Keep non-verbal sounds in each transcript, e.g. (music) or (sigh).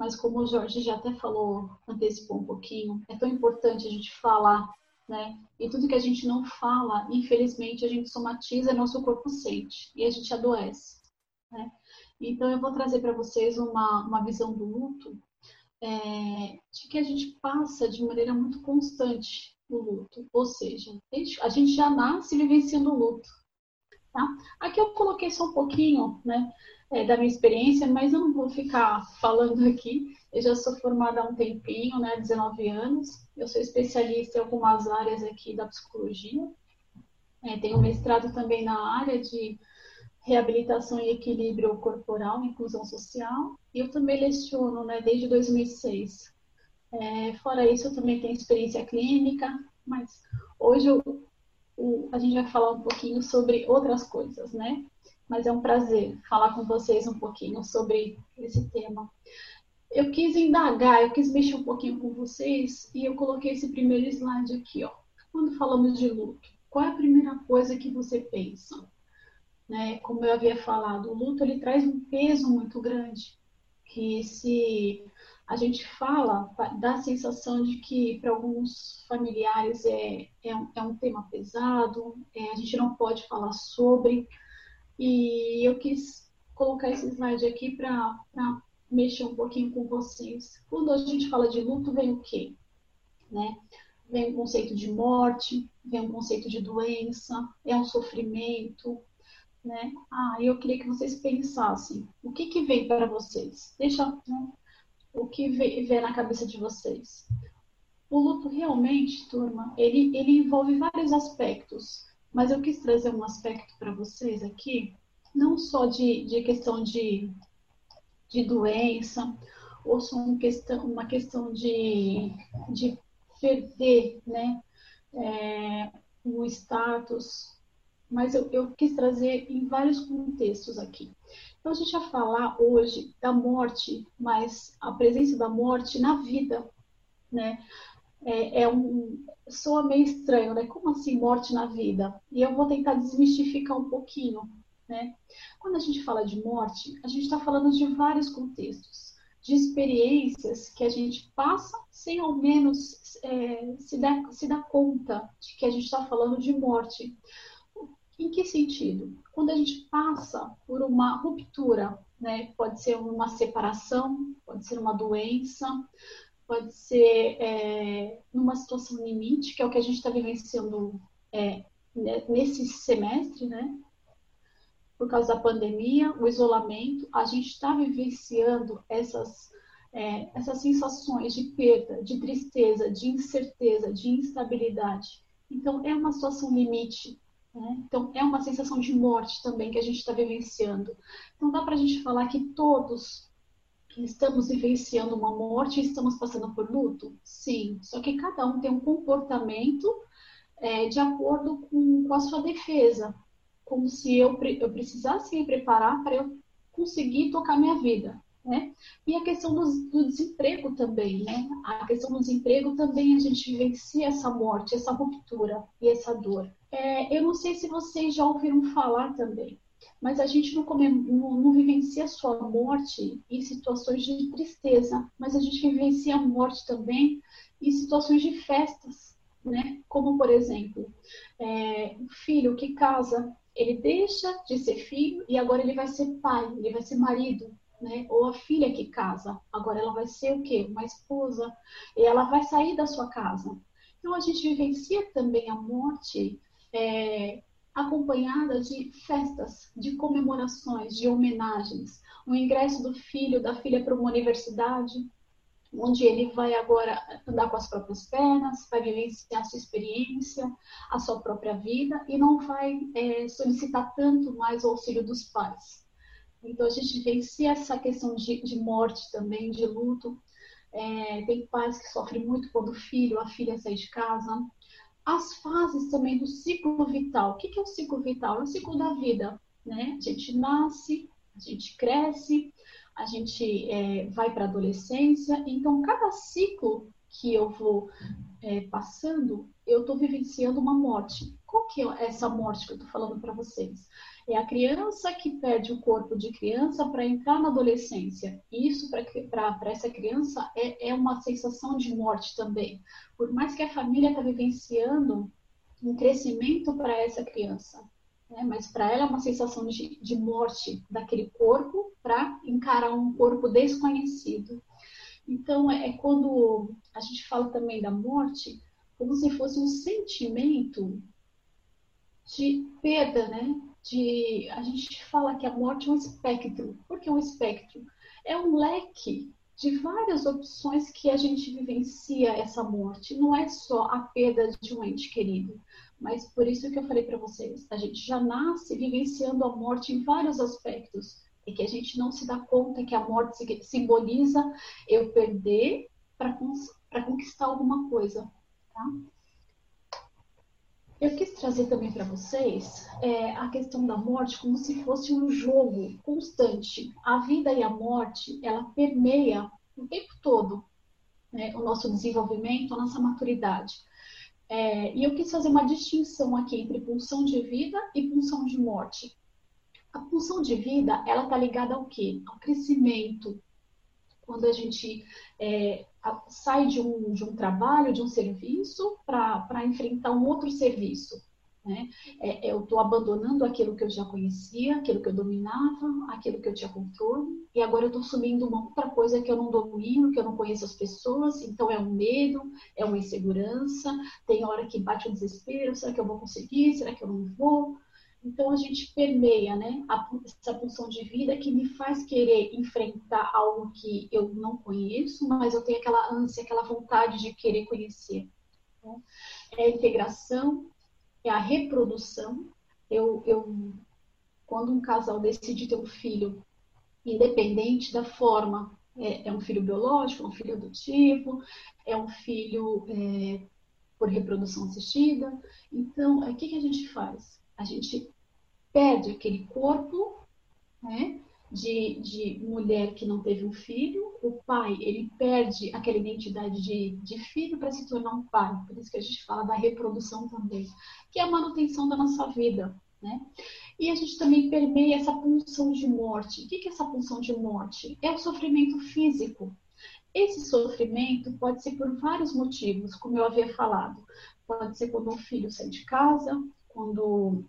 mas como o Jorge já até falou, antecipou um pouquinho, é tão importante a gente falar, né? E tudo que a gente não fala, infelizmente, a gente somatiza, nosso corpo sente e a gente adoece, né? Então, eu vou trazer para vocês uma, uma visão do luto é, de que a gente passa de maneira muito constante o luto, ou seja, a gente já nasce vivenciando o luto. Tá? Aqui eu coloquei só um pouquinho né, é, da minha experiência, mas eu não vou ficar falando aqui. Eu já sou formada há um tempinho, né, 19 anos. Eu sou especialista em algumas áreas aqui da psicologia. É, tenho mestrado também na área de reabilitação e equilíbrio corporal, inclusão social. E eu também leciono né, desde 2006. É, fora isso, eu também tenho experiência clínica, mas hoje eu, o, a gente vai falar um pouquinho sobre outras coisas, né? Mas é um prazer falar com vocês um pouquinho sobre esse tema. Eu quis indagar, eu quis mexer um pouquinho com vocês e eu coloquei esse primeiro slide aqui, ó. Quando falamos de luto, qual é a primeira coisa que você pensa? Né? Como eu havia falado, o luto ele traz um peso muito grande que se a gente fala, dá a sensação de que para alguns familiares é, é, um, é um tema pesado, é, a gente não pode falar sobre. E eu quis colocar esse slide aqui para mexer um pouquinho com vocês. Quando a gente fala de luto, vem o quê? Né? Vem o conceito de morte, vem o conceito de doença, é um sofrimento, né? Ah, eu queria que vocês pensassem, o que que vem para vocês? Deixa, né? o que vê na cabeça de vocês? O luto realmente, turma, ele, ele envolve vários aspectos, mas eu quis trazer um aspecto para vocês aqui, não só de, de questão de, de doença, ou só uma questão, uma questão de, de perder né, é, o status, mas eu, eu quis trazer em vários contextos aqui. Então, a gente vai falar hoje da morte, mas a presença da morte na vida, né? É, é um, soa meio estranho, né? Como assim morte na vida? E eu vou tentar desmistificar um pouquinho, né? Quando a gente fala de morte, a gente está falando de vários contextos, de experiências que a gente passa sem ao menos é, se, dar, se dar conta de que a gente está falando de morte. Em que sentido? Quando a gente passa por uma ruptura, né? Pode ser uma separação, pode ser uma doença, pode ser é, numa situação limite, que é o que a gente está vivenciando é, nesse semestre, né? Por causa da pandemia, o isolamento, a gente está vivenciando essas, é, essas sensações de perda, de tristeza, de incerteza, de instabilidade. Então, é uma situação limite né? Então, é uma sensação de morte também que a gente está vivenciando. Então, dá para a gente falar que todos estamos vivenciando uma morte e estamos passando por luto? Sim, só que cada um tem um comportamento é, de acordo com, com, a sua defesa, como se eu, eu precisasse me preparar para eu conseguir tocar minha vida. Né? E a questão do, do, desemprego também, né? A questão do desemprego também a gente vivencia essa morte, essa ruptura e essa dor. É, eu não sei se vocês já ouviram falar também, mas a gente não, come, não, não vivencia só a morte em situações de tristeza, mas a gente vivencia a morte também em situações de festas, né? Como, por exemplo, é, um filho que casa, ele deixa de ser filho e agora ele vai ser pai, ele vai ser marido, né? Ou a filha que casa, agora ela vai ser o quê? Uma esposa, e ela vai sair da sua casa. Então a gente vivencia também a morte é, acompanhada de festas, de comemorações, de homenagens. O ingresso do filho, da filha para uma universidade, onde ele vai agora andar com as próprias pernas, vai vivenciar a sua experiência, a sua própria vida e não vai é, solicitar tanto mais o auxílio dos pais. Então, a gente vivencia essa questão de, de morte também, de luto. É, tem pais que sofrem muito quando o filho, a filha sai de casa. As fases também do ciclo vital. O que é o ciclo vital? É o ciclo da vida. Né? A gente nasce, a gente cresce, a gente é, vai para a adolescência. Então, cada ciclo que eu vou é, passando, eu estou vivenciando uma morte. Qual que é essa morte que eu estou falando para vocês? É a criança que perde o corpo de criança para entrar na adolescência. E isso, para essa criança, é, é uma sensação de morte também. Por mais que a família está vivenciando um crescimento para essa criança. Né? Mas para ela é uma sensação de, de morte daquele corpo para encarar um corpo desconhecido. Então, é, é quando a gente fala também da morte, como se fosse um sentimento de perda, né? De. A gente fala que a morte é um espectro. Por que um espectro? É um leque de várias opções que a gente vivencia essa morte. Não é só a perda de um ente querido, mas por isso que eu falei para vocês, a gente já nasce vivenciando a morte em vários aspectos e que a gente não se dá conta que a morte simboliza eu perder para conquistar alguma coisa, tá? Eu quis trazer também para vocês é, a questão da morte como se fosse um jogo constante. A vida e a morte, ela permeia o tempo todo né, o nosso desenvolvimento, a nossa maturidade. É, e eu quis fazer uma distinção aqui entre pulsão de vida e pulsão de morte. A pulsão de vida, ela está ligada ao quê? Ao crescimento. Quando a gente é, sai de um, de um trabalho, de um serviço, para enfrentar um outro serviço. Né? É, é eu estou abandonando aquilo que eu já conhecia, aquilo que eu dominava, aquilo que eu tinha controle, e agora eu estou assumindo uma outra coisa que eu não domino, que eu não conheço as pessoas, então é um medo, é uma insegurança, tem hora que bate o desespero, será que eu vou conseguir, será que eu não vou? Então a gente permeia, né, essa pulsão de vida que me faz querer enfrentar algo que eu não conheço, mas eu tenho aquela ânsia, aquela vontade de querer conhecer. Né? É a integração, é a reprodução. Eu, eu, quando um casal decide ter um filho, independente da forma, é, é um filho biológico, é um filho adotivo, é um filho é, por reprodução assistida. Então, o que, que a gente faz? A gente perde aquele corpo, né? De, de mulher que não teve um filho, o pai ele perde aquela identidade de, de filho para se tornar um pai, por isso que a gente fala da reprodução também, que é a manutenção da nossa vida, né? E a gente também permeia essa pulsão de morte. O que é essa pulsão de morte? É o sofrimento físico. Esse sofrimento pode ser por vários motivos, como eu havia falado. Pode ser quando um filho sai de casa, quando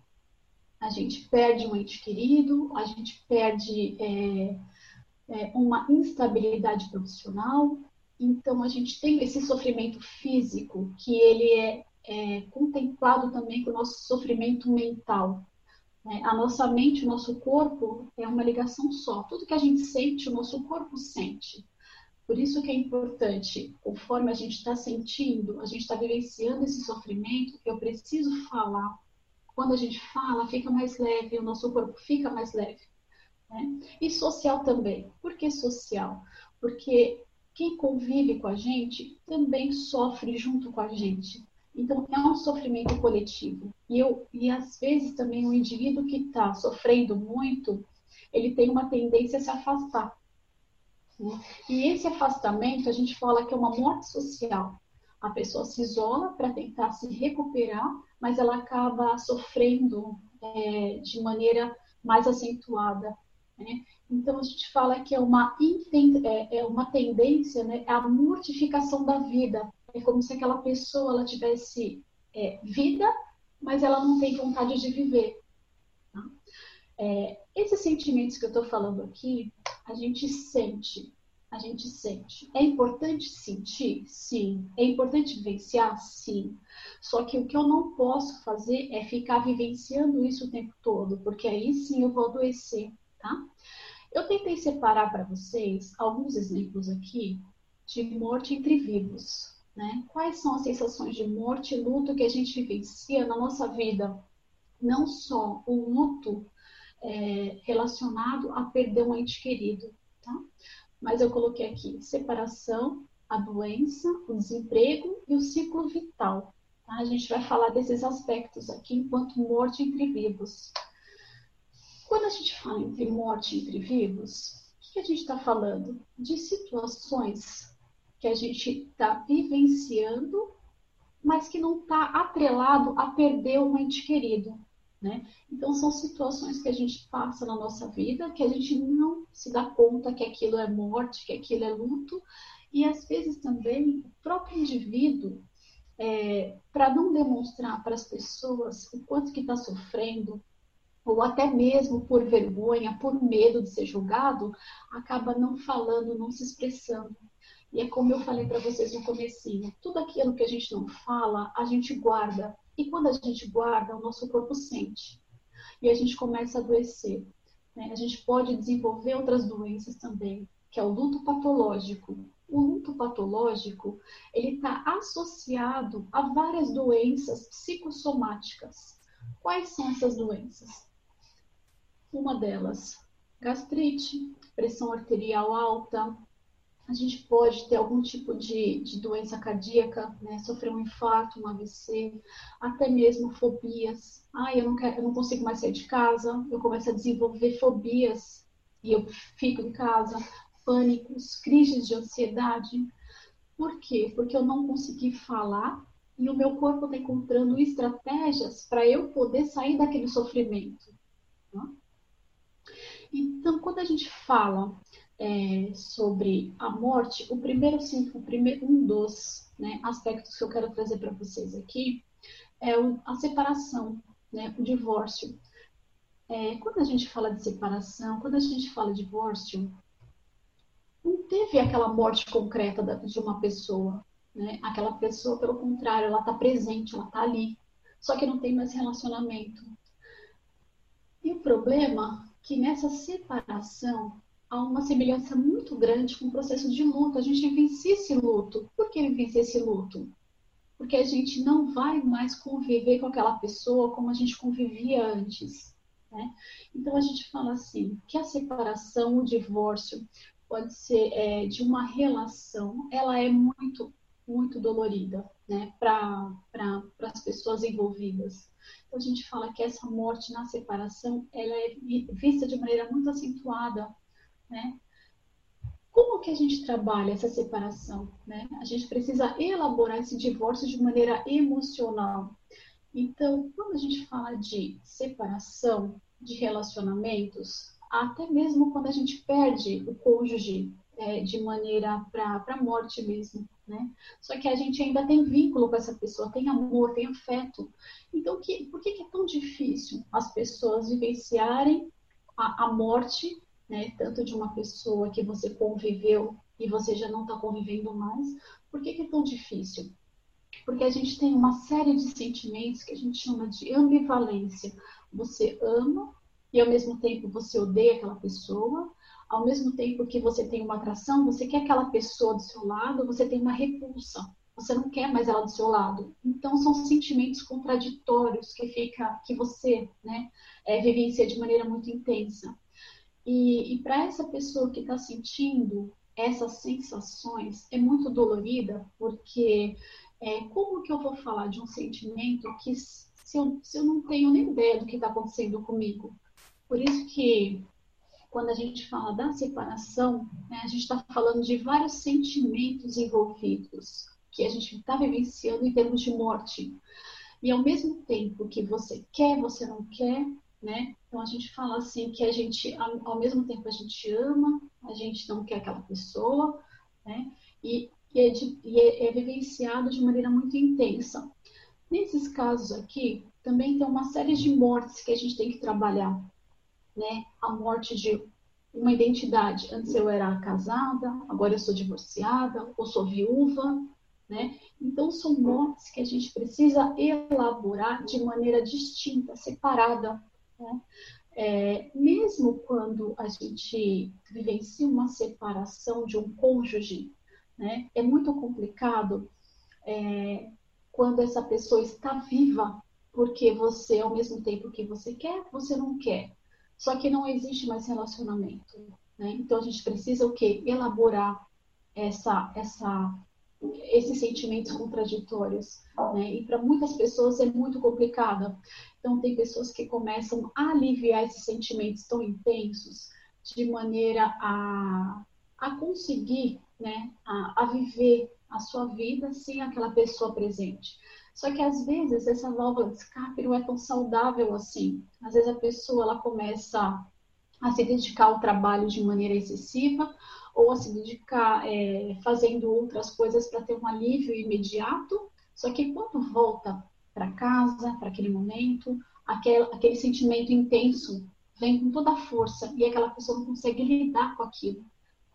a gente perde um ente querido, a gente perde é, é, uma instabilidade profissional, então a gente tem esse sofrimento físico que ele é, é contemplado também com o nosso sofrimento mental. Né? A nossa mente, o nosso corpo é uma ligação só. Tudo que a gente sente, o nosso corpo sente. Por isso que é importante, conforme a gente está sentindo, a gente está vivenciando esse sofrimento, eu preciso falar quando a gente fala, fica mais leve, o nosso corpo fica mais leve. Né? E social também. Por que social? Porque quem convive com a gente também sofre junto com a gente. Então, é um sofrimento coletivo. E, eu, e às vezes também o indivíduo que está sofrendo muito, ele tem uma tendência a se afastar. Né? E esse afastamento, a gente fala que é uma morte social. A pessoa se isola para tentar se recuperar, mas ela acaba sofrendo é, de maneira mais acentuada. Né? Então a gente fala que é uma, é, é uma tendência né, à mortificação da vida. É como se aquela pessoa ela tivesse é, vida, mas ela não tem vontade de viver. Tá? É, esses sentimentos que eu estou falando aqui, a gente sente a gente sente. É importante sentir? Sim. É importante vivenciar? Sim. Só que o que eu não posso fazer é ficar vivenciando isso o tempo todo, porque aí sim eu vou adoecer, tá? Eu tentei separar para vocês alguns exemplos aqui de morte entre vivos, né? Quais são as sensações de morte e luto que a gente vivencia na nossa vida? Não só o luto é, relacionado a perder um ente querido, tá? Mas eu coloquei aqui separação, a doença, o desemprego e o ciclo vital. Tá? A gente vai falar desses aspectos aqui enquanto morte entre vivos. Quando a gente fala entre morte entre vivos, o que a gente está falando? De situações que a gente está vivenciando, mas que não está atrelado a perder um ente querido. Né? Então, são situações que a gente passa na nossa vida que a gente não se dá conta que aquilo é morte, que aquilo é luto, e às vezes também o próprio indivíduo, é, para não demonstrar para as pessoas o quanto que está sofrendo, ou até mesmo por vergonha, por medo de ser julgado, acaba não falando, não se expressando. E é como eu falei para vocês no comecinho, tudo aquilo que a gente não fala, a gente guarda. E quando a gente guarda, o nosso corpo sente. E a gente começa a adoecer. Né? A gente pode desenvolver outras doenças também, que é o luto patológico. O luto patológico, ele está associado a várias doenças psicossomáticas. Quais são essas doenças? Uma delas, gastrite, pressão arterial alta, a gente pode ter algum tipo de, de doença cardíaca, né? sofrer um infarto, um AVC, até mesmo fobias. Ah, eu não, quero, eu não consigo mais sair de casa, eu começo a desenvolver fobias e eu fico em casa, pânicos, crises de ansiedade. Por quê? Porque eu não consegui falar e o meu corpo está encontrando estratégias para eu poder sair daquele sofrimento. Tá? Então, quando a gente fala é, sobre a morte, o primeiro, sim, o primeiro um dos né, aspectos que eu quero trazer para vocês aqui é o, a separação, né, o divórcio. É, quando a gente fala de separação, quando a gente fala de divórcio, não teve aquela morte concreta de uma pessoa. Né? Aquela pessoa, pelo contrário, ela está presente, ela está ali. Só que não tem mais relacionamento. E o problema é que nessa separação há uma semelhança muito grande com o processo de luto. A gente vivencia esse luto. Por que vivencia esse luto? Porque a gente não vai mais conviver com aquela pessoa como a gente convivia antes. Né? Então a gente fala assim que a separação, o divórcio, pode ser é, de uma relação, ela é muito, muito dolorida né? para pra, as pessoas envolvidas. Então a gente fala que essa morte na separação ela é vista de maneira muito acentuada né? Como que a gente trabalha essa separação? Né? A gente precisa elaborar esse divórcio de maneira emocional. Então, quando a gente fala de separação de relacionamentos, até mesmo quando a gente perde o cônjuge é, de maneira para a morte mesmo, né? Só que a gente ainda tem vínculo com essa pessoa, tem amor, tem afeto. Então, que, por que, que é tão difícil as pessoas vivenciarem a, a morte né? Tanto de uma pessoa que você conviveu e você já não está convivendo mais. Por que, que é tão difícil? Porque a gente tem uma série de sentimentos que a gente chama de ambivalência. Você ama e ao mesmo tempo você odeia aquela pessoa, ao mesmo tempo que você tem uma atração, você quer aquela pessoa do seu lado, você tem uma repulsa. Você não quer mais ela do seu lado. Então são sentimentos contraditórios que fica, que você, né, é, vivencia de maneira muito intensa. E, e para essa pessoa que está sentindo essas sensações, é muito dolorida, porque é, como que eu vou falar de um sentimento que se eu, se eu não tenho nem ideia do que está acontecendo comigo? Por isso que quando a gente fala da separação, né, a gente está falando de vários sentimentos envolvidos que a gente está vivenciando em termos de morte. E ao mesmo tempo que você quer, você não quer, né? Então a gente fala assim que a gente, ao mesmo tempo a gente ama, a gente não quer aquela pessoa, né? E, e, é, de, e é, é vivenciado de maneira muito intensa. Nesses casos aqui, também tem uma série de mortes que a gente tem que trabalhar, né? A morte de uma identidade. Antes eu era casada, agora eu sou divorciada, ou sou viúva, né? Então são mortes que a gente precisa elaborar de maneira distinta, separada, né? É, mesmo quando a gente vivencia uma separação de um cônjuge, né, é muito complicado é, quando essa pessoa está viva, porque você, ao mesmo tempo que você quer, você não quer. Só que não existe mais relacionamento. Né? Então a gente precisa o quê? Elaborar essa, essa esses sentimentos contraditórios, né? E para muitas pessoas é muito complicado. Então tem pessoas que começam a aliviar esses sentimentos tão intensos de maneira a, a conseguir, né, a, a viver a sua vida sem aquela pessoa presente. Só que às vezes essa válvula de escape não é tão saudável assim. Às vezes a pessoa ela começa a se dedicar ao trabalho de maneira excessiva ou a se dedicar é, fazendo outras coisas para ter um alívio imediato. Só que quando volta para casa, para aquele momento, aquele, aquele sentimento intenso vem com toda a força e aquela pessoa não consegue lidar com aquilo.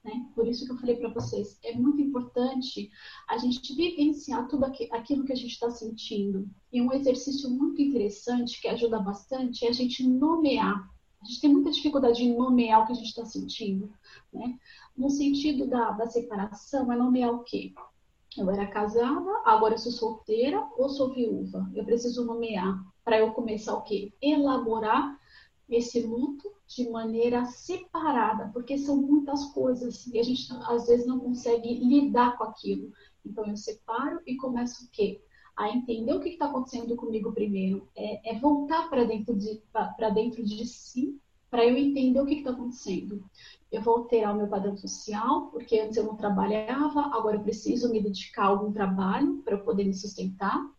Né? Por isso que eu falei para vocês, é muito importante a gente vivenciar tudo aquilo que a gente está sentindo. E um exercício muito interessante que ajuda bastante é a gente nomear. A gente tem muita dificuldade em nomear o que a gente está sentindo. Né? No sentido da, da separação, é nomear o quê? Eu era casada, agora sou solteira ou sou viúva. Eu preciso nomear para eu começar o quê? Elaborar esse luto de maneira separada, porque são muitas coisas e a gente às vezes não consegue lidar com aquilo. Então eu separo e começo o quê? A entender o que está acontecendo comigo primeiro. É, é voltar para dentro de para dentro de si para eu entender o que está acontecendo. Eu vou alterar o meu padrão social, porque antes eu não trabalhava, agora eu preciso me dedicar a algum trabalho para eu poder me sustentar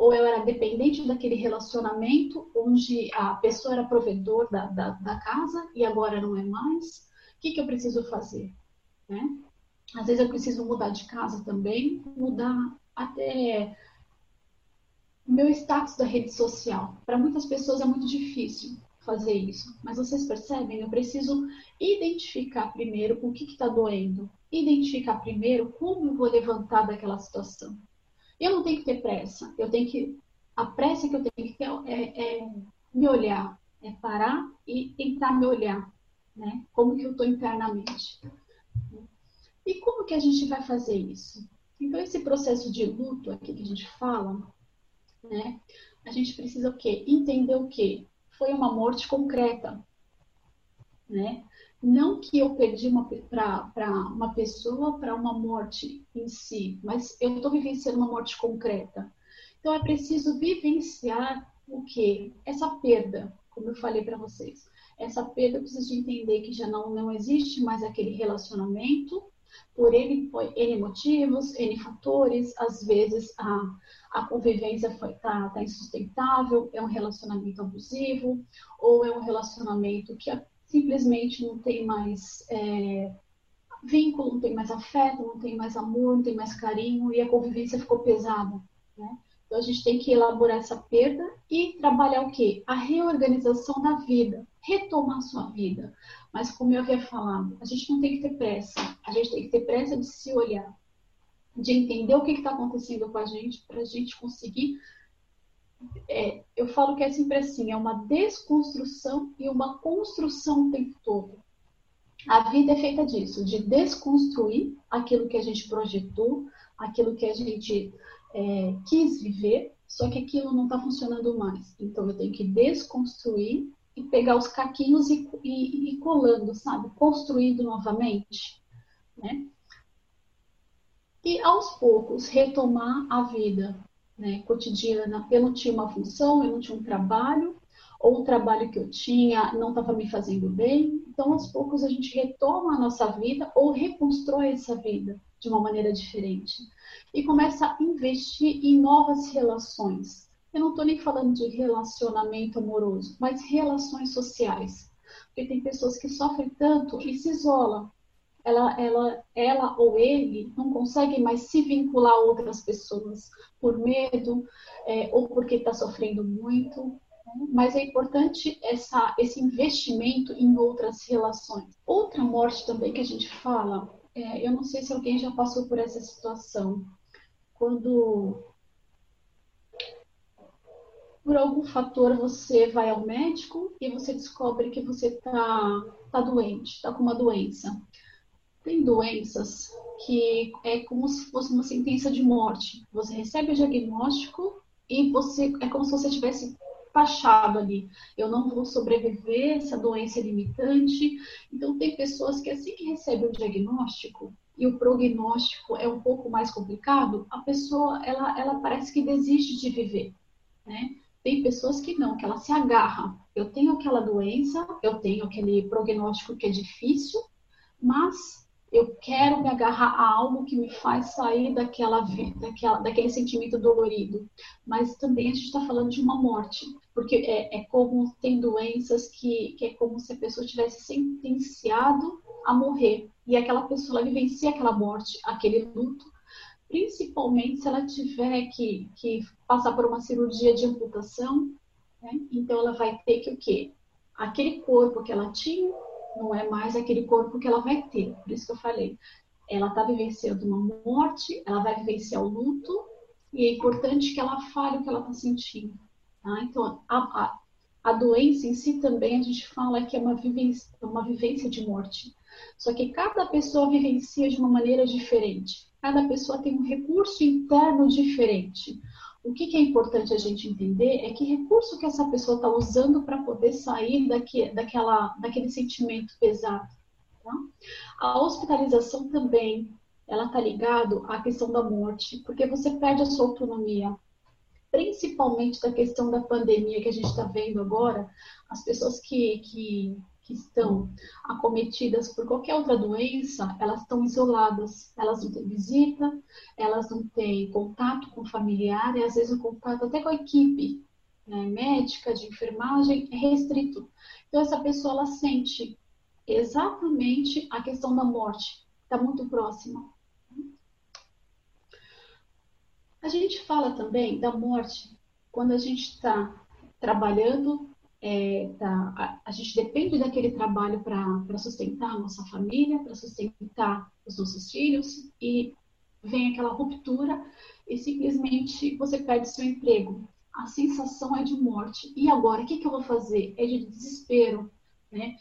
ou eu era dependente daquele relacionamento onde a pessoa era provedor da, da, da casa e agora não é mais. O que, que eu preciso fazer? Né? Às vezes eu preciso mudar de casa também, mudar até meu status da rede social. Para muitas pessoas é muito difícil fazer isso, mas vocês percebem? Eu preciso identificar primeiro o que está doendo, identificar primeiro como eu vou levantar daquela situação. Eu não tenho que ter pressa. Eu tenho que. A pressa que eu tenho que ter é, é me olhar, é parar e tentar me olhar, né? Como que eu estou internamente. E como que a gente vai fazer isso? Então, esse processo de luto aqui que a gente fala, né? A gente precisa o quê? Entender o quê? Foi uma morte concreta, né? Não que eu perdi para uma pessoa para uma morte em si, mas eu estou vivenciando uma morte concreta. Então é preciso vivenciar o que? Essa perda, como eu falei para vocês. Essa perda eu preciso entender que já não, não existe mais aquele relacionamento, por N, N motivos, N fatores, às vezes a, a convivência está tá insustentável, é um relacionamento abusivo, ou é um relacionamento que simplesmente não tem mais é, vínculo, não tem mais afeto, não tem mais amor, não tem mais carinho e a convivência ficou pesada. Né? Então a gente tem que elaborar essa perda e trabalhar o quê? A reorganização da vida, retomar sua vida. Mas como eu havia falado, a gente não tem que ter pressa, a gente tem que ter pressa de se olhar, de entender o que está acontecendo com a gente, para a gente conseguir é, eu falo que é sempre assim, é uma desconstrução e uma construção o tempo todo. A vida é feita disso, de desconstruir aquilo que a gente projetou, aquilo que a gente é, quis viver, só que aquilo não está funcionando mais. Então eu tenho que desconstruir e pegar os caquinhos e, e, e colando, sabe? Construindo novamente, né? E aos poucos retomar a vida, né, cotidiana, eu não tinha uma função, eu não tinha um trabalho, ou o trabalho que eu tinha não estava me fazendo bem. Então, aos poucos, a gente retoma a nossa vida ou reconstrói essa vida de uma maneira diferente. E começa a investir em novas relações. Eu não estou nem falando de relacionamento amoroso, mas relações sociais. Porque tem pessoas que sofrem tanto e se isolam ela, ela, ela ou ele não consegue mais se vincular a outras pessoas por medo é, ou porque está sofrendo muito. Né? Mas é importante essa, esse investimento em outras relações. Outra morte também que a gente fala, é, eu não sei se alguém já passou por essa situação, quando por algum fator você vai ao médico e você descobre que você está tá doente, está com uma doença. Tem doenças que é como se fosse uma sentença de morte. Você recebe o diagnóstico e você é como se você tivesse taxado ali. Eu não vou sobreviver, essa doença é limitante. Então, tem pessoas que assim que recebem o diagnóstico e o prognóstico é um pouco mais complicado, a pessoa, ela, ela parece que desiste de viver, né? Tem pessoas que não, que ela se agarra. Eu tenho aquela doença, eu tenho aquele prognóstico que é difícil, mas eu quero me agarrar a algo que me faz sair daquela, daquela, daquele sentimento dolorido. Mas também a gente está falando de uma morte, porque é, é, como tem doenças que, que é como se a pessoa tivesse sentenciado a morrer. E aquela pessoa vivencia aquela morte, aquele luto, principalmente se ela tiver que, que passar por uma cirurgia de amputação. Né? Então ela vai ter que o quê? Aquele corpo que ela tinha não é mais aquele corpo que ela vai ter. Por isso que eu falei. Ela está vivenciando uma morte, ela vai vivenciar o luto, e é importante que ela fale o que ela está sentindo. Tá? Então, a, a, a, doença em si também a gente fala que é uma vivência, uma vivência de morte. Só que cada pessoa vivencia de uma maneira diferente. Cada pessoa tem um recurso interno diferente. O que, que, é importante a gente entender é que recurso que essa pessoa está usando para poder sair daqui, daquela, daquele sentimento pesado. Tá? A hospitalização também, ela está ligado à questão da morte, porque você perde a sua autonomia, principalmente da questão da pandemia que a gente está vendo agora, as pessoas que, que que estão acometidas por qualquer outra doença, elas estão isoladas, elas não têm visita, elas não têm contato com o familiar e às vezes o contato até com a equipe né, médica, de enfermagem é restrito. Então essa pessoa ela sente exatamente a questão da morte, está muito próxima. A gente fala também da morte quando a gente está trabalhando é, tá, a, a, gente depende daquele trabalho para sustentar a nossa família, para sustentar os nossos filhos, e vem aquela ruptura e simplesmente você perde seu emprego. A sensação é de morte. E agora, o que, que eu vou fazer? É de desespero, né?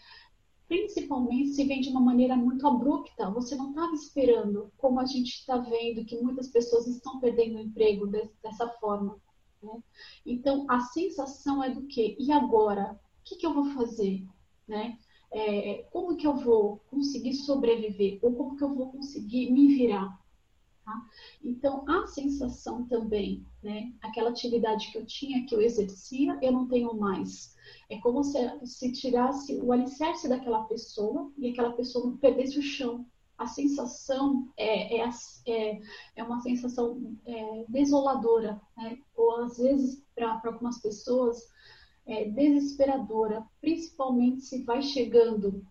Principalmente se vem de uma maneira muito abrupta. Você não estava esperando, como a gente está vendo que muitas pessoas estão perdendo o emprego dessa forma. Né? Então, a sensação é do quê? E agora? O que, que eu vou fazer? Né? É, como que eu vou conseguir sobreviver? Ou como que eu vou conseguir me virar? Tá? Então, a sensação também, né? aquela atividade que eu tinha, que eu exercia, eu não tenho mais. É como se, se tirasse o alicerce daquela pessoa e aquela pessoa perdesse o chão a sensação é, é, é, é uma sensação é, desoladora, né? ou às vezes para algumas pessoas é desesperadora, principalmente se vai chegando,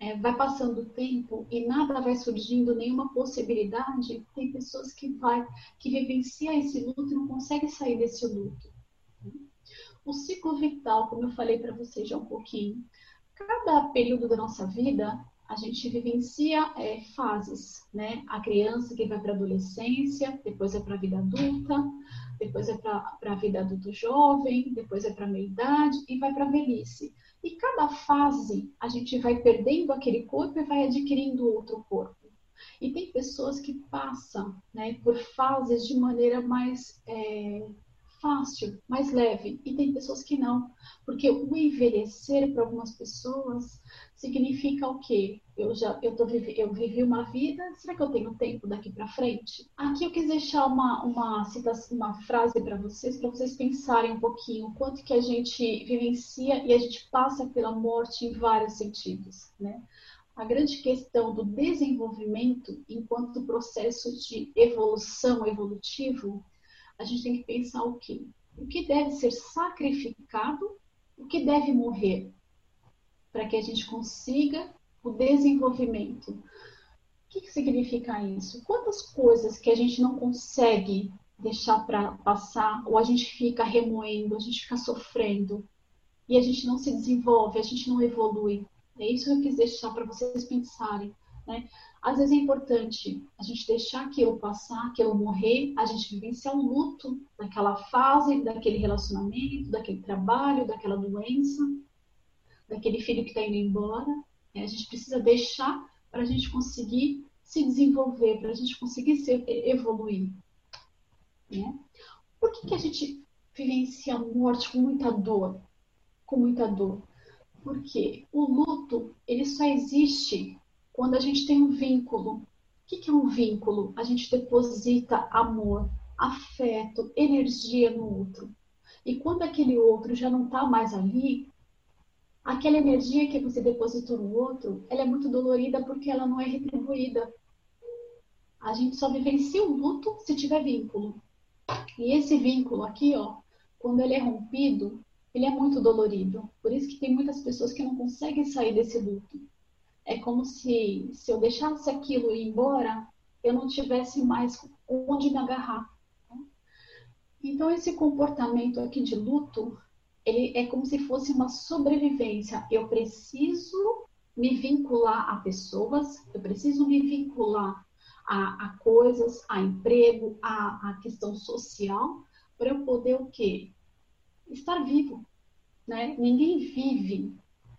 é, vai passando o tempo e nada vai surgindo, nenhuma possibilidade, tem pessoas que vai, que vivenciam esse luto e não conseguem sair desse luto. O ciclo vital, como eu falei para vocês já um pouquinho, cada período da nossa vida a gente vivencia é, fases, né? A criança que vai para a adolescência, depois é para a vida adulta, depois é para a vida adulto jovem, depois é para a meia-idade e vai para a velhice. E cada fase a gente vai perdendo aquele corpo e vai adquirindo outro corpo. E tem pessoas que passam né, por fases de maneira mais é, fácil, mais leve, e tem pessoas que não, porque o envelhecer para algumas pessoas significa o quê? Eu já eu, tô, eu vivi uma vida, será que eu tenho tempo daqui para frente? Aqui eu quis deixar uma, uma, citação, uma frase para vocês, para vocês pensarem um pouquinho o quanto que a gente vivencia e a gente passa pela morte em vários sentidos, né? A grande questão do desenvolvimento enquanto processo de evolução evolutivo a gente tem que pensar o quê? O que deve ser sacrificado, o que deve morrer, para que a gente consiga o desenvolvimento. O que, que significa isso? Quantas coisas que a gente não consegue deixar para passar, ou a gente fica remoendo, a gente fica sofrendo, e a gente não se desenvolve, a gente não evolui. É isso que eu quis deixar para vocês pensarem. Né? Às vezes é importante a gente deixar aquilo passar, aquilo morrer, a gente vivenciar o luto daquela fase, daquele relacionamento, daquele trabalho, daquela doença, daquele filho que está indo embora. Né? A gente precisa deixar para a gente conseguir se desenvolver, para a gente conseguir se evoluir. Né? Por que, que a gente vivencia a morte com muita dor? Com muita dor. Porque o luto, ele só existe quando a gente tem um vínculo. O que é um vínculo? A gente deposita amor, afeto, energia no outro. E quando aquele outro já não está mais ali, aquela energia que você depositou no outro, ela é muito dolorida porque ela não é retribuída. A gente só vivencia o luto se tiver vínculo. E esse vínculo aqui, ó, quando ele é rompido, ele é muito dolorido. Por isso que tem muitas pessoas que não conseguem sair desse luto. É como se, se eu deixasse aquilo ir embora, eu não tivesse mais onde me agarrar. Então, esse comportamento aqui de luto, ele é como se fosse uma sobrevivência. Eu preciso me vincular a pessoas, eu preciso me vincular a, a coisas, a emprego, a, a questão social, para eu poder o quê? Estar vivo. Né? Ninguém vive,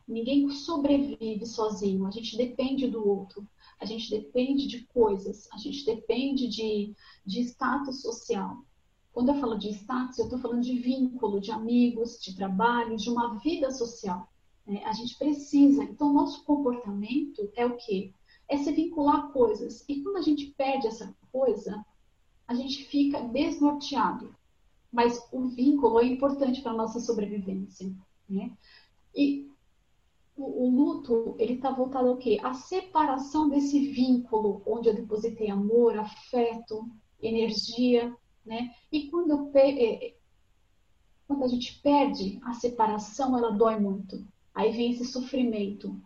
ninguém sobrevive sozinho. A gente depende do outro, a gente depende de coisas, a gente depende de, de status social. Quando eu falo de status, eu estou falando de vínculo, de amigos, de trabalho, de uma vida social. Né? A gente precisa. Então, nosso comportamento é o quê? É se vincular a coisas. E quando a gente perde essa coisa, a gente fica desnorteado. Mas o vínculo é importante para a nossa sobrevivência. Né? E o, o luto, ele está voltado ao quê? A separação desse vínculo, onde eu depositei amor, afeto, energia, né? E quando, é, é, quando a gente perde a separação, ela dói muito. Aí vem esse sofrimento.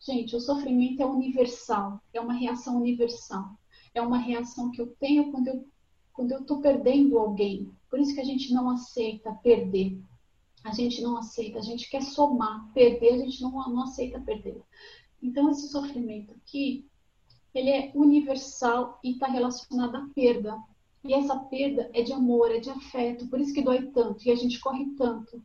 Gente, o sofrimento é universal, é uma reação universal. É uma reação que eu tenho quando eu quando eu estou perdendo alguém. Por isso que a gente não aceita perder. A gente não aceita, a gente quer somar. Perder, a gente não, não aceita perder. Então, esse sofrimento aqui, ele é universal e está relacionado à perda. E essa perda é de amor, é de afeto, por isso que dói tanto e a gente corre tanto.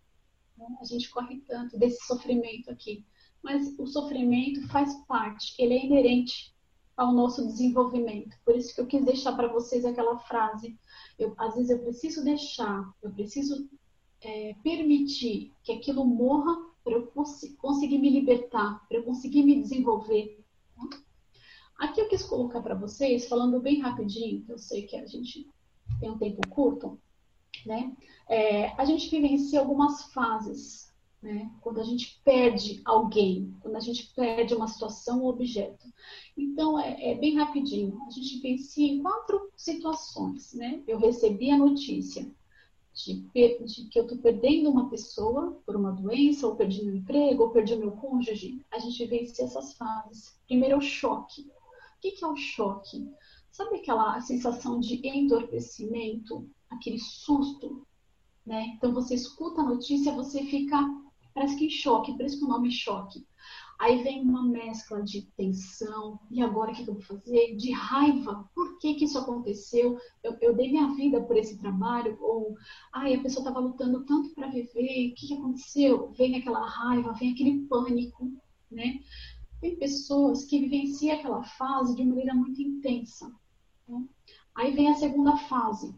Né? A gente corre tanto desse sofrimento aqui. Mas o sofrimento faz parte, ele é inerente ao nosso desenvolvimento. Por isso que eu quis deixar para vocês aquela frase. Eu, às vezes eu preciso deixar, eu preciso é, permitir que aquilo morra para eu cons conseguir me libertar, para eu conseguir me desenvolver. Né? Aqui eu quis colocar para vocês, falando bem rapidinho, eu sei que a gente tem um tempo curto, né? É, a gente vivencia algumas fases, né? Quando a gente perde alguém, quando a gente perde uma situação ou objeto. Então, é, é bem rapidinho. A gente vivencia em quatro situações, né? Eu recebi a notícia de, de que eu estou perdendo uma pessoa por uma doença, ou perdi meu emprego, ou perdi meu cônjuge. A gente vivencia essas fases. Primeiro é o choque que, que é o choque? Sabe aquela sensação de entorpecimento, aquele susto, né? Então você escuta a notícia, você fica parece que em choque, por isso que o nome é choque. Aí vem uma mescla de tensão, e agora o que eu vou fazer? De raiva, por que, que isso aconteceu? Eu, eu dei minha vida por esse trabalho, ou ai, a pessoa estava lutando tanto para viver, o que, que aconteceu? Vem aquela raiva, vem aquele pânico, né? Tem pessoas que vivenciam aquela fase de maneira muito intensa. Né? Aí vem a segunda fase.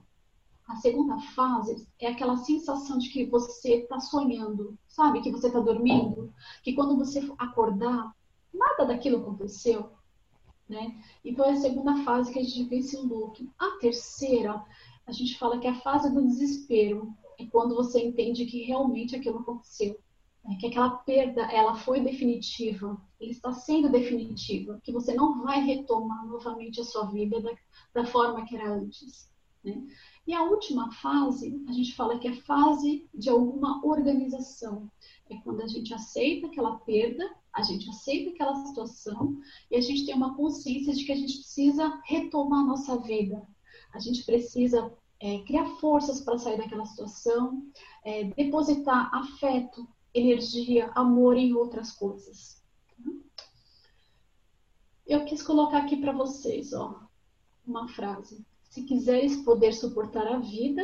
A segunda fase é aquela sensação de que você está sonhando, sabe? Que você está dormindo, que quando você acordar, nada daquilo aconteceu. Né? Então é a segunda fase que a gente vê esse luto. A terceira, a gente fala que é a fase do desespero. É quando você entende que realmente aquilo aconteceu é que aquela perda ela foi definitiva, ele está sendo definitiva, que você não vai retomar novamente a sua vida da, da forma que era antes. Né? E a última fase, a gente fala que é fase de alguma organização. É quando a gente aceita aquela perda, a gente aceita aquela situação e a gente tem uma consciência de que a gente precisa retomar a nossa vida. A gente precisa é, criar forças para sair daquela situação, é, depositar afeto, energia, amor em outras coisas. Eu quis colocar aqui para vocês, ó, uma frase. Se quiseres poder suportar a vida,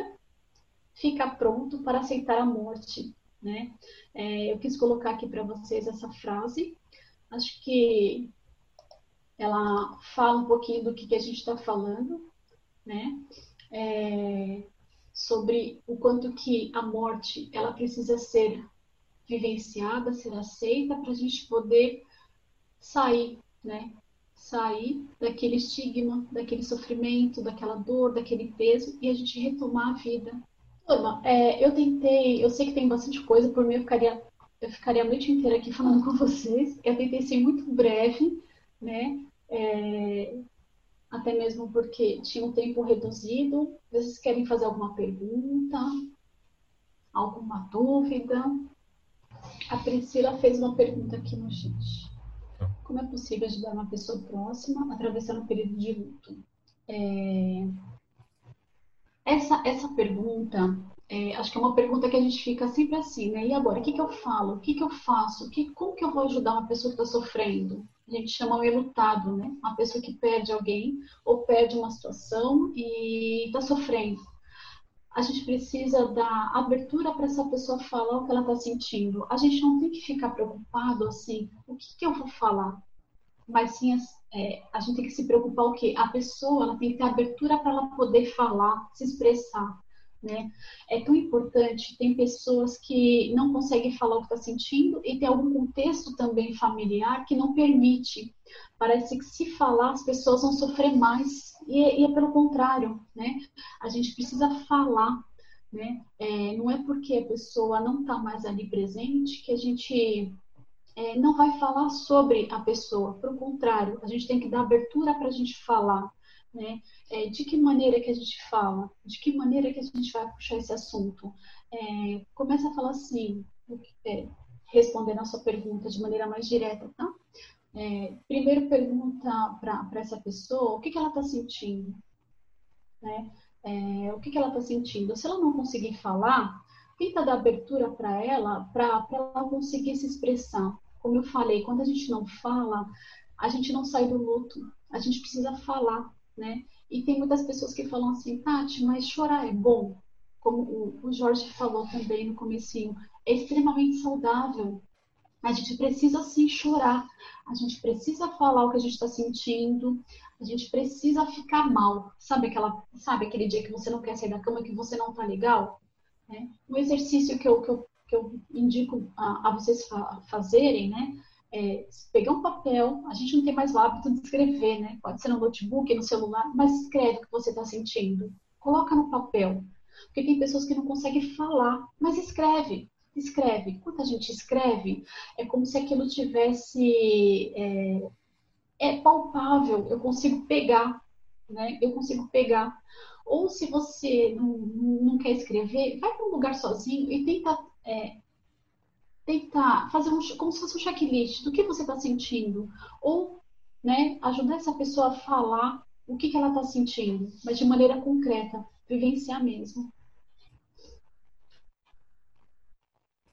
fica pronto para aceitar a morte, né? É, eu quis colocar aqui para vocês essa frase. Acho que ela fala um pouquinho do que, que a gente está falando, né? É, sobre o quanto que a morte ela precisa ser vivenciada, ser aceita, para a gente poder sair, né? Sair daquele estigma, daquele sofrimento, daquela dor, daquele peso e a gente retomar a vida. Turma, é, eu tentei, eu sei que tem bastante coisa, por mim eu ficaria eu ficaria a noite inteira aqui (laughs) falando com vocês. Eu tentei ser muito breve, né? É, até mesmo porque tinha um tempo reduzido. Vocês querem fazer alguma pergunta? Alguma dúvida? A Priscila fez uma pergunta aqui no chat. Como é possível ajudar uma pessoa próxima a atravessar um período de luto? É... Essa, essa pergunta, é, acho que é uma pergunta que a gente fica sempre assim, né? E agora, o que, que eu falo? O que, que eu faço? Que, como que eu vou ajudar uma pessoa que está sofrendo? A gente chama o elutado, né? Uma pessoa que perde alguém ou perde uma situação e está sofrendo a gente precisa dar abertura para essa pessoa falar o que ela está sentindo. A gente não tem que ficar preocupado assim, o que, que eu vou falar? Mas sim, é, a gente tem que se preocupar o quê? A pessoa ela tem que ter abertura para ela poder falar, se expressar. Né? É tão importante, tem pessoas que não conseguem falar o que está sentindo e tem algum contexto também familiar que não permite. Parece que se falar as pessoas vão sofrer mais e, e é pelo contrário, né? A gente precisa falar, né? É, não é porque a pessoa não está mais ali presente que a gente é, não vai falar sobre a pessoa. Pelo contrário, a gente tem que dar abertura para a gente falar. Né? É, de que maneira que a gente fala? De que maneira que a gente vai puxar esse assunto? É, começa a falar assim, é, respondendo a sua pergunta de maneira mais direta, tá? É, primeiro pergunta para essa pessoa o que, que ela está sentindo, né? É, o que, que ela está sentindo. Se ela não conseguir falar, tenta dar abertura para ela, para ela conseguir se expressar. Como eu falei, quando a gente não fala, a gente não sai do luto. A gente precisa falar né? E tem muitas pessoas que falam assim, Tati, mas chorar é bom, como o Jorge falou também no comecinho, é extremamente saudável. A gente precisa sim chorar, a gente precisa falar o que a gente está sentindo, a gente precisa ficar mal. Sabe aquela, sabe aquele dia que você não quer sair da cama, que você não está legal? Né? Um exercício que eu, que eu, que eu indico a, a vocês fa fazerem, né? é, pegar um papel, a gente não tem mais o hábito de escrever, né? Pode ser no notebook, no celular, mas escreve o que você está sentindo. Coloca no papel. Porque tem pessoas que não conseguem falar, mas escreve. Escreve. Quando a gente escreve, é como se aquilo tivesse. É, é palpável, eu consigo pegar, né? Eu consigo pegar. Ou se você não, não quer escrever, vai para um lugar sozinho e tenta é, tentar fazer um, como se fosse um checklist do que você está sentindo. Ou né, ajudar essa pessoa a falar o que, que ela está sentindo, mas de maneira concreta, vivenciar mesmo. É,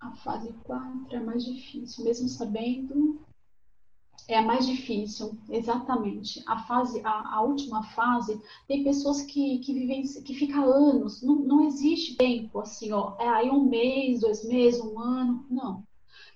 a fase 4 é mais difícil, mesmo sabendo é a mais difícil, exatamente. A fase, a, a última fase, tem pessoas que, que vivem, que ficam anos, não, não existe tempo assim, ó, é aí um mês, dois meses, um ano, não.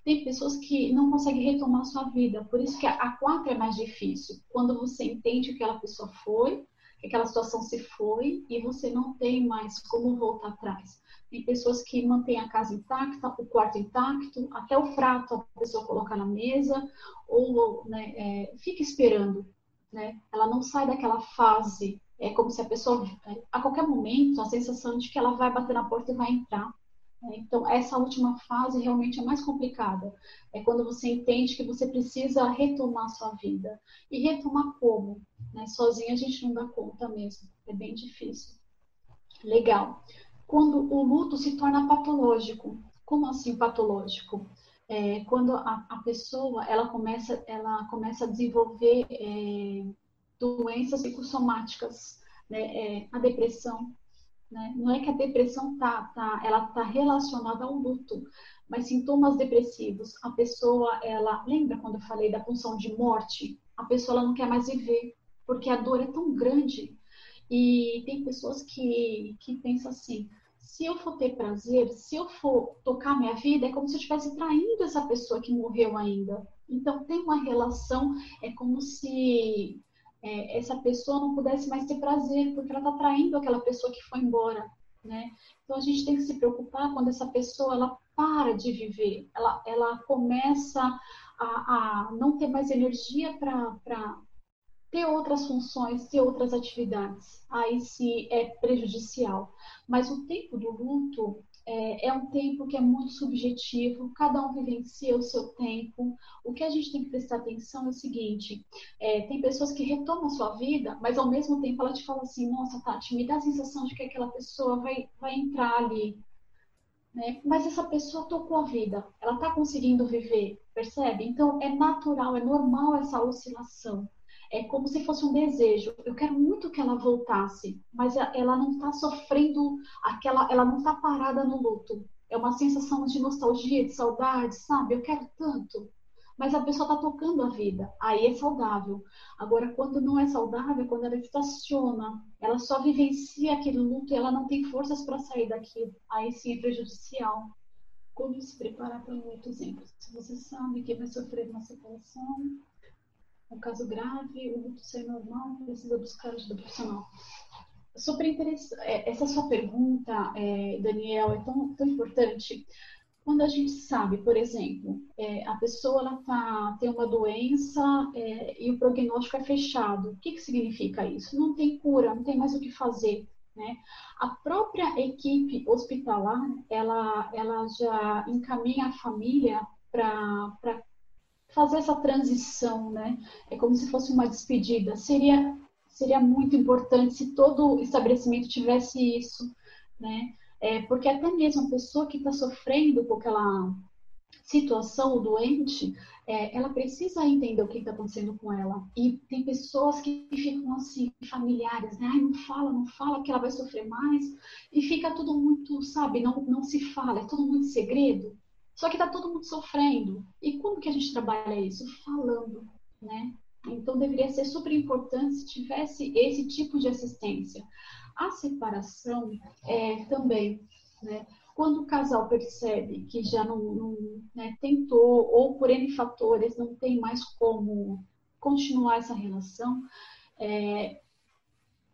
Tem pessoas que não conseguem retomar sua vida, por isso que a, a quatro é mais difícil. Quando você entende que aquela pessoa foi, que aquela situação se foi e você não tem mais como voltar atrás. Tem pessoas que mantêm a casa intacta, o quarto intacto, até o prato a pessoa coloca na mesa, ou né, é, fica esperando. Né? Ela não sai daquela fase. É como se a pessoa, a qualquer momento, a sensação de que ela vai bater na porta e vai entrar. Né? Então, essa última fase realmente é mais complicada. É quando você entende que você precisa retomar sua vida. E retomar como? Né? Sozinha a gente não dá conta mesmo. É bem difícil. Legal quando o luto se torna patológico. Como assim patológico? É, quando a, a, pessoa ela começa, ela começa a desenvolver é, doenças psicossomáticas, né? É, a depressão. Né? Não é que a depressão tá, tá, ela está relacionada ao luto, mas sintomas depressivos. A pessoa, ela lembra quando eu falei da função de morte? A pessoa ela não quer mais viver porque a dor é tão grande e tem pessoas que, que pensam assim: se eu for ter prazer, se eu for tocar minha vida, é como se eu estivesse traindo essa pessoa que morreu ainda. Então tem uma relação, é como se é, essa pessoa não pudesse mais ter prazer, porque ela está traindo aquela pessoa que foi embora. Né? Então a gente tem que se preocupar quando essa pessoa ela para de viver, ela, ela começa a, a não ter mais energia para ter outras funções, ter outras atividades. Aí se é prejudicial. Mas o tempo do luto, é, é, um tempo que é muito subjetivo, cada um vivencia o seu tempo. O que a gente tem que prestar atenção é o seguinte: é, tem pessoas que retomam sua vida, mas ao mesmo tempo ela te fala assim: nossa, Tati, me dá a sensação de que aquela pessoa vai, vai entrar ali. Né? Mas essa pessoa tocou a vida, ela está conseguindo viver, percebe? Então é natural, é normal essa oscilação é como se fosse um desejo. Eu quero muito que ela voltasse, mas ela não está sofrendo aquela, ela não está parada no luto. É uma sensação de nostalgia, de saudade, sabe? Eu quero tanto. Mas a pessoa está tocando a vida, aí é saudável. Agora, quando não é saudável, quando ela estaciona, ela só vivencia aquele luto e ela não tem forças para sair daquilo, aí sim é prejudicial. Como se preparar para um outro exemplo? Se você sabe que vai sofrer uma separação, um caso grave, o luto ser normal, precisa buscar ajuda profissional. Super interessante. É, essa sua pergunta, é, Daniel, é tão, tão importante. Quando a gente sabe, por exemplo, é, a pessoa ela tá, tem uma doença é, e o prognóstico é fechado. O que, que significa isso? Não tem cura, não tem mais o que fazer. Né? A própria equipe hospitalar, ela, ela já encaminha a família para fazer essa transição, né? É como se fosse uma despedida. Seria seria muito importante se todo estabelecimento tivesse isso, né? É, porque até mesmo a pessoa que está sofrendo com aquela situação, o doente, é, ela precisa entender o que está acontecendo com ela. E tem pessoas que ficam assim, familiares, né? Ai, não fala, não fala que ela vai sofrer mais. E fica tudo muito, sabe, não, não se fala, é tudo muito segredo. Só que está todo mundo sofrendo. E como que a gente trabalha isso? Falando, né? Então deveria ser super importante se tivesse esse tipo de assistência. A separação é, também, né? Quando o casal percebe que já não, não né, tentou ou por N fatores não tem mais como continuar essa relação, é,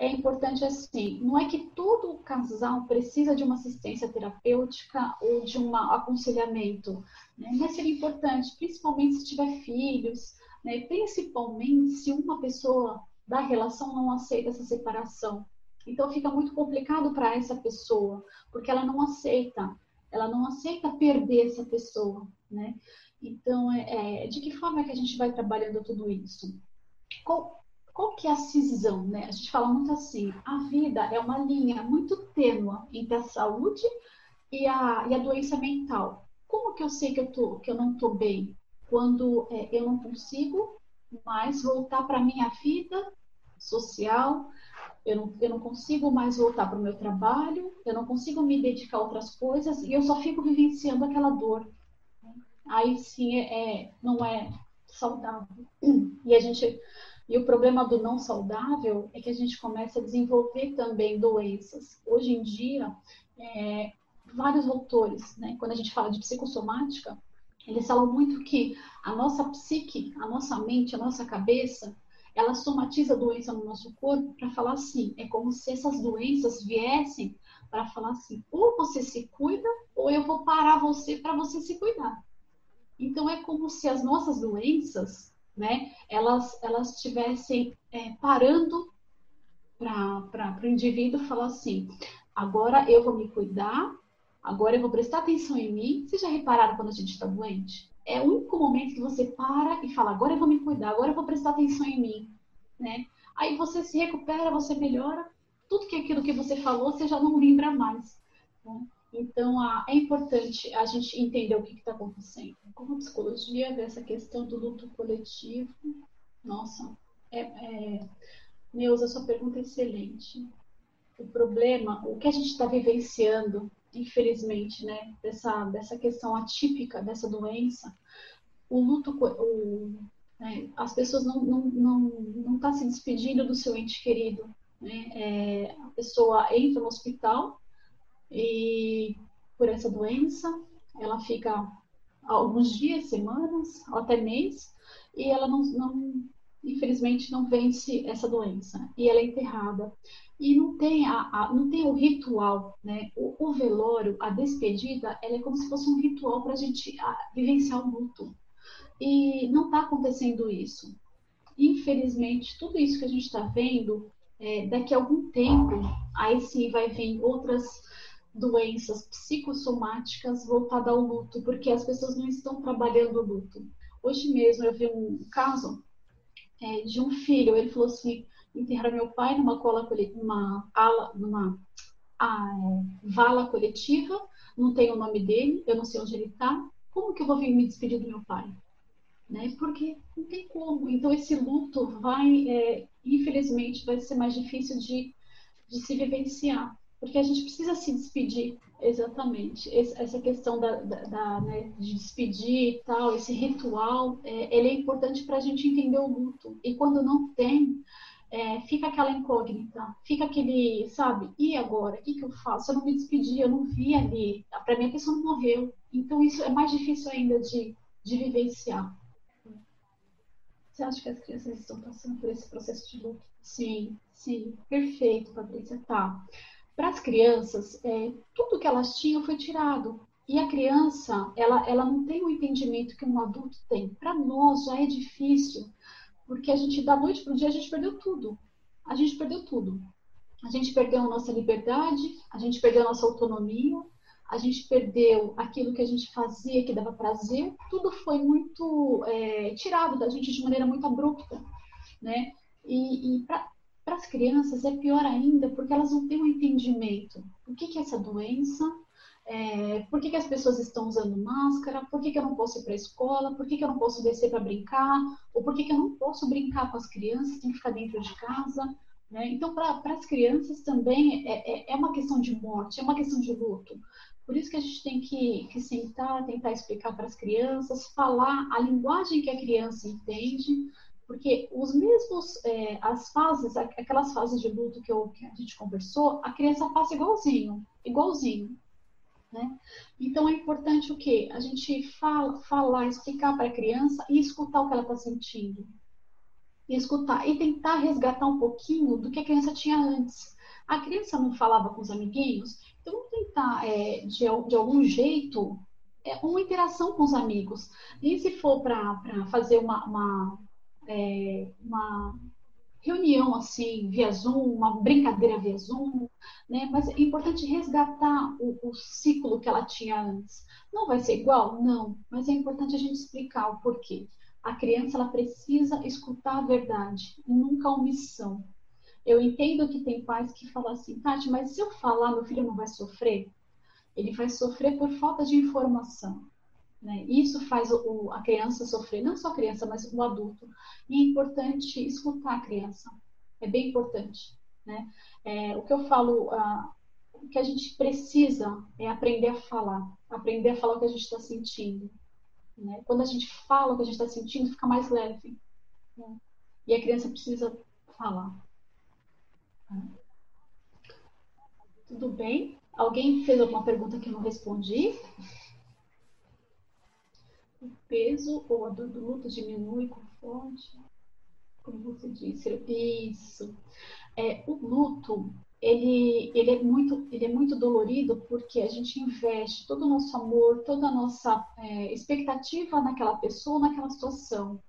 é importante assim, não é que todo casal precisa de uma assistência terapêutica ou de um aconselhamento, né? mas seria importante, principalmente se tiver filhos, né? principalmente se uma pessoa da relação não aceita essa separação. Então fica muito complicado para essa pessoa, porque ela não aceita, ela não aceita perder essa pessoa, né? Então, é, é de que forma que a gente vai trabalhando tudo isso? Qual, qual que é a cisão, né? A gente fala muito assim, a vida é uma linha muito tênue entre a saúde e a, e a doença mental. Como que eu sei que eu, tô, que eu não estou bem? Quando é, eu não consigo mais voltar para a minha vida social, eu não, eu não consigo mais voltar para o meu trabalho, eu não consigo me dedicar a outras coisas e eu só fico vivenciando aquela dor. Aí sim é, é não é saudável. E a gente e o problema do não saudável é que a gente começa a desenvolver também doenças. Hoje em dia, é, vários autores, né, quando a gente fala de psicossomática, eles falam muito que a nossa psique, a nossa mente, a nossa cabeça, ela somatiza doença no nosso corpo para falar assim, é como se essas doenças viessem para falar assim, ou você se cuida, ou eu vou parar você para você se cuidar. Então é como se as nossas doenças né, elas, elas estivessem é, parando para o indivíduo falar assim: agora eu vou me cuidar, agora eu vou prestar atenção em mim. Vocês já repararam quando a gente está doente? É o único momento que você para e fala: agora eu vou me cuidar, agora eu vou prestar atenção em mim. Né? Aí você se recupera, você melhora, tudo que aquilo que você falou você já não lembra mais. Né? Então, é importante a gente entender o que está acontecendo. Como psicologia dessa questão do luto coletivo, nossa, é, é, Neuza, sua pergunta é excelente. O problema, o que a gente está vivenciando, infelizmente, né, dessa, dessa questão atípica dessa doença, o luto, o, né, as pessoas não estão não, não, não tá se despedindo do seu ente querido. Né? É, a pessoa entra no hospital, e por essa doença, ela fica alguns dias, semanas, ou até mês, e ela não, não, infelizmente não vence essa doença. E ela é enterrada. E não tem a, a não tem o ritual né? O, o, velório a despedida ela é como se fosse um ritual para a gente vivenciar o luto. E não está acontecendo isso. Infelizmente tudo isso que a gente está vendo é, daqui a algum tempo aí sim vai vir outras doenças psicossomáticas voltadas ao luto, porque as pessoas não estão trabalhando o luto. Hoje mesmo eu vi um caso é, de um filho, ele falou assim, enterrar meu pai numa cola numa ala, numa a, é, vala coletiva, não tem o nome dele, eu não sei onde ele está, como que eu vou vir me despedir do meu pai? Né? Porque não tem como. Então esse luto vai, é, infelizmente, vai ser mais difícil de, de se vivenciar, porque a gente precisa se despedir, exatamente. essa questão da, da, da né, de despedir e tal, esse ritual, é, ele é importante para a gente entender o luto. E quando não tem, é, fica aquela incógnita, fica aquele, sabe, e agora? O que, que eu faço? Eu não me despedi, eu não vi ali. Para mim, a pessoa não morreu. Então, isso é mais difícil ainda de, de vivenciar. Você acha que as crianças estão passando por esse processo de luto? Sim, sim. Perfeito, Patrícia. Tá. Para as crianças, é, tudo que elas tinham foi tirado. E a criança, ela, ela não tem o entendimento que um adulto tem. Para nós já é difícil porque a gente, da noite para o dia, a gente perdeu tudo. A gente perdeu tudo. A gente perdeu a nossa liberdade, a gente perdeu a nossa autonomia, a gente perdeu aquilo que a gente fazia, que dava prazer. Tudo foi muito é, tirado da gente de maneira muito abrupta, né? E, e para as crianças é pior ainda, porque elas não têm um entendimento. O que, que é essa doença? É, por que, que, as pessoas estão usando máscara? Por que, que eu não posso ir para a escola? Por que, que eu não posso descer para brincar? Ou por que, que eu não posso brincar com as crianças? Tem que ficar dentro de casa? Né? Então, para as crianças também é, é, é, uma questão de morte, é uma questão de luto. Por isso que a gente tem que, que sentar, tentar explicar para as crianças, falar a linguagem que a criança entende, porque os mesmos, é, as fases, aquelas fases de luto que, eu, que a gente conversou, a criança passa igualzinho, igualzinho. Né? Então é importante o quê? A gente fala, falar, explicar para a criança e escutar o que ela está sentindo. E escutar e tentar resgatar um pouquinho do que a criança tinha antes. A criança não falava com os amiguinhos, então vamos tentar, é, de, de algum jeito, é, uma interação com os amigos. E se for para fazer uma, uma, é, uma reunião assim, via Zoom, uma brincadeira via Zoom, né? Mas é importante resgatar o, o, ciclo que ela tinha antes. Não vai ser igual? Não, mas é importante a gente explicar o porquê. A criança ela precisa escutar a verdade, nunca a omissão. Eu entendo que tem pais que falam assim, Tati, mas se eu falar, meu filho não vai sofrer? Ele vai sofrer por falta de informação. Né? Isso faz o, a criança sofrer, não só a criança, mas o adulto. E é importante escutar a criança. É bem importante. Né? É, o que eu falo, ah, o que a gente precisa é aprender a falar, aprender a falar o que a gente está sentindo. Né? Quando a gente fala o que a gente está sentindo, fica mais leve. Né? E a criança precisa falar. Tudo bem? Alguém fez alguma pergunta que eu não respondi? Peso ou a dor do luto diminui conforme, como você disse, isso. É, o luto, ele, ele, é muito, ele é muito dolorido porque a gente investe todo o nosso amor, toda a nossa é, expectativa naquela pessoa, naquela situação.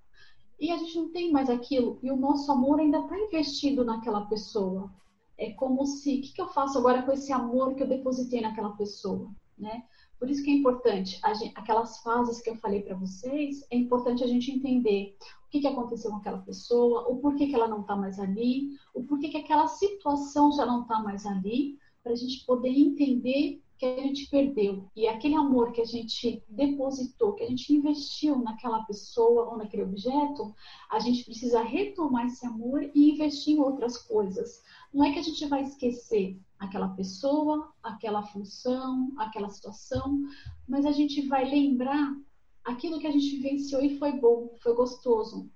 E a gente não tem mais aquilo, e o nosso amor ainda está investido naquela pessoa. É como se, o que, que eu faço agora com esse amor que eu depositei naquela pessoa? Né? Por isso que é importante, gente, aquelas fases que eu falei para vocês, é importante a gente entender o que, que aconteceu com aquela pessoa, o porquê que ela não está mais ali, o porquê que aquela situação já não está mais ali, para a gente poder entender que a gente perdeu. E aquele amor que a gente depositou, que a gente investiu naquela pessoa ou naquele objeto, a gente precisa retomar esse amor e investir em outras coisas. Não é que a gente vai esquecer aquela pessoa, aquela função, aquela situação, mas a gente vai lembrar aquilo que a gente vivenciou e foi bom, foi gostoso,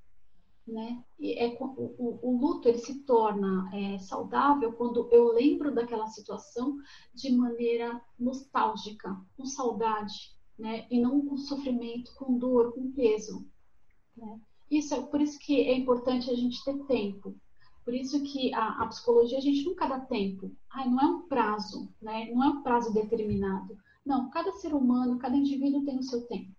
né? E é, o, o, luto ele se torna é, saudável quando eu lembro daquela situação de maneira nostálgica, com saudade, né? E não com sofrimento, com dor, com peso, né? Isso é por isso que é importante a gente ter tempo, por isso que a, a, psicologia a gente nunca dá tempo. Ai, não é um prazo, né? Não é um prazo determinado. Não, cada ser humano, cada indivíduo tem o seu tempo.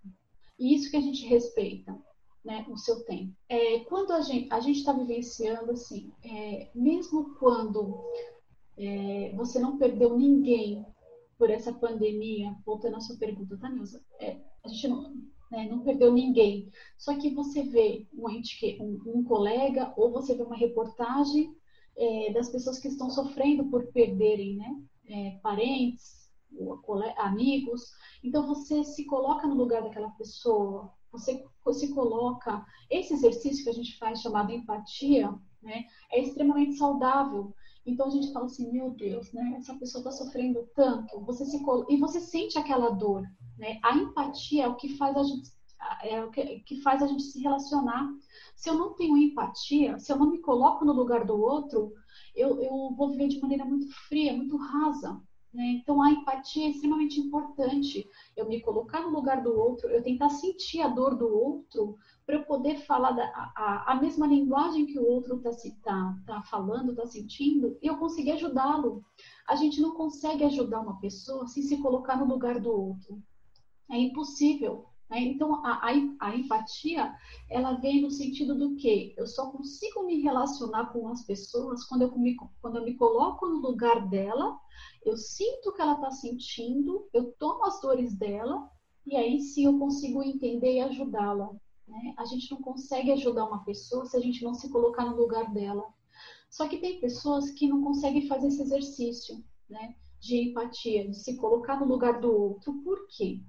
E isso que a gente respeita, né? O seu tempo. É, quando a gente a está vivenciando assim, é, mesmo quando é, você não perdeu ninguém por essa pandemia, voltando à sua pergunta, tá? É, a gente não, né, não perdeu ninguém. Só que você vê um, ente, um, um colega ou você vê uma reportagem é, das pessoas que estão sofrendo por perderem né, é, parentes, amigos. Então você se coloca no lugar daquela pessoa, você se coloca. Esse exercício que a gente faz chamado empatia, né, é extremamente saudável. Então a gente fala assim, meu Deus, né? Essa pessoa está sofrendo tanto, você se e você sente aquela dor, né? A empatia é o que faz a gente é o que, que faz a gente se relacionar. Se eu não tenho empatia, se eu não me coloco no lugar do outro, eu, eu vou viver de maneira muito fria, muito rasa. Né? Então, a empatia é extremamente importante. Eu me colocar no lugar do outro, eu tentar sentir a dor do outro, para eu poder falar da, a, a, mesma linguagem que o outro está tá, tá falando, está sentindo, e eu conseguir ajudá-lo. A gente não consegue ajudar uma pessoa sem se colocar no lugar do outro. É impossível. Né? Então, a, a, a, empatia, ela vem no sentido do que eu só consigo me relacionar com as pessoas quando eu me, quando eu me coloco no lugar dela, eu sinto o que ela está sentindo, eu tomo as dores dela, e aí sim eu consigo entender e ajudá-la. Né? A gente não consegue ajudar uma pessoa se a gente não se colocar no lugar dela. Só que tem pessoas que não conseguem fazer esse exercício né? de empatia, de se colocar no lugar do outro. Por quê?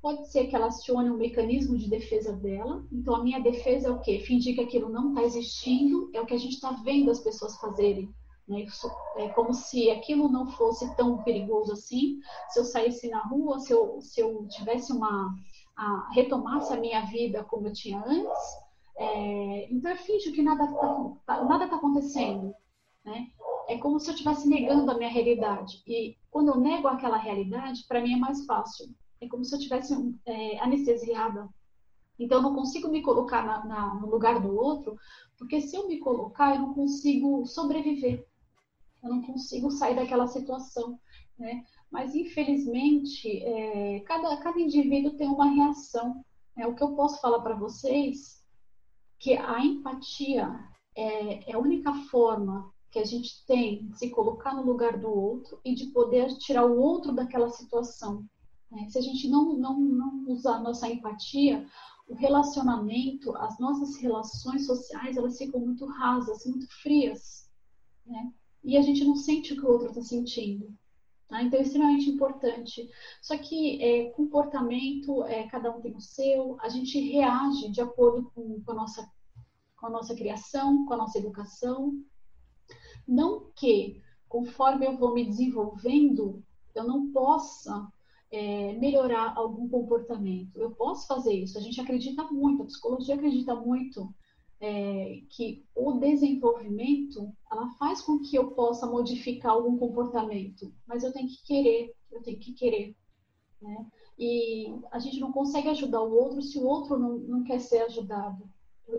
Pode ser que ela acione um mecanismo de defesa dela. Então, a minha defesa é o quê? Fingir que aquilo não está existindo. É o que a gente está vendo as pessoas fazerem. Né? É como se aquilo não fosse tão perigoso assim. Se eu saísse na rua, se eu, se eu tivesse uma. A, retomasse a minha vida como eu tinha antes. É, então, eu finjo que nada está tá, nada tá acontecendo. Né? É como se eu estivesse negando a minha realidade. E quando eu nego aquela realidade, para mim é mais fácil é como se eu tivesse é, anestesiada. Então, eu não consigo me colocar na, na, no lugar do outro, porque se eu me colocar, eu não consigo sobreviver. Eu não consigo sair daquela situação, né? Mas, infelizmente, é, cada, cada indivíduo tem uma reação. É, o que eu posso falar para vocês que a empatia é, é a única forma que a gente tem de se colocar no lugar do outro e de poder tirar o outro daquela situação. Né? Se a gente não, não, não usar a nossa empatia, o relacionamento, as nossas relações sociais, elas ficam muito rasas, muito frias. Né? E a gente não sente o que o outro está sentindo. Tá? Então, é extremamente importante. Só que é, comportamento, é, cada um tem o seu, a gente reage de acordo com, com, a nossa, com a nossa criação, com a nossa educação. Não que, conforme eu vou me desenvolvendo, eu não possa é, melhorar algum comportamento. Eu posso fazer isso. A gente acredita muito, a psicologia acredita muito é, que o desenvolvimento ela faz com que eu possa modificar algum comportamento, mas eu tenho que querer, eu tenho que querer. Né? E a gente não consegue ajudar o outro se o outro não, não quer ser ajudado.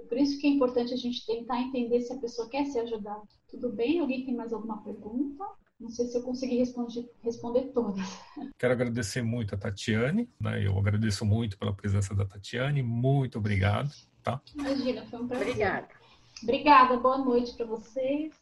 Por isso que é importante a gente tentar entender se a pessoa quer ser ajudada. Tudo bem? Alguém tem mais alguma pergunta? Não sei se eu consegui responder, responder todas. (laughs) Quero agradecer muito a Tatiane, né? Eu agradeço muito pela presença da Tatiane. Muito obrigado, tá? Imagina, foi um prazer. Obrigada. Obrigada, boa noite para vocês.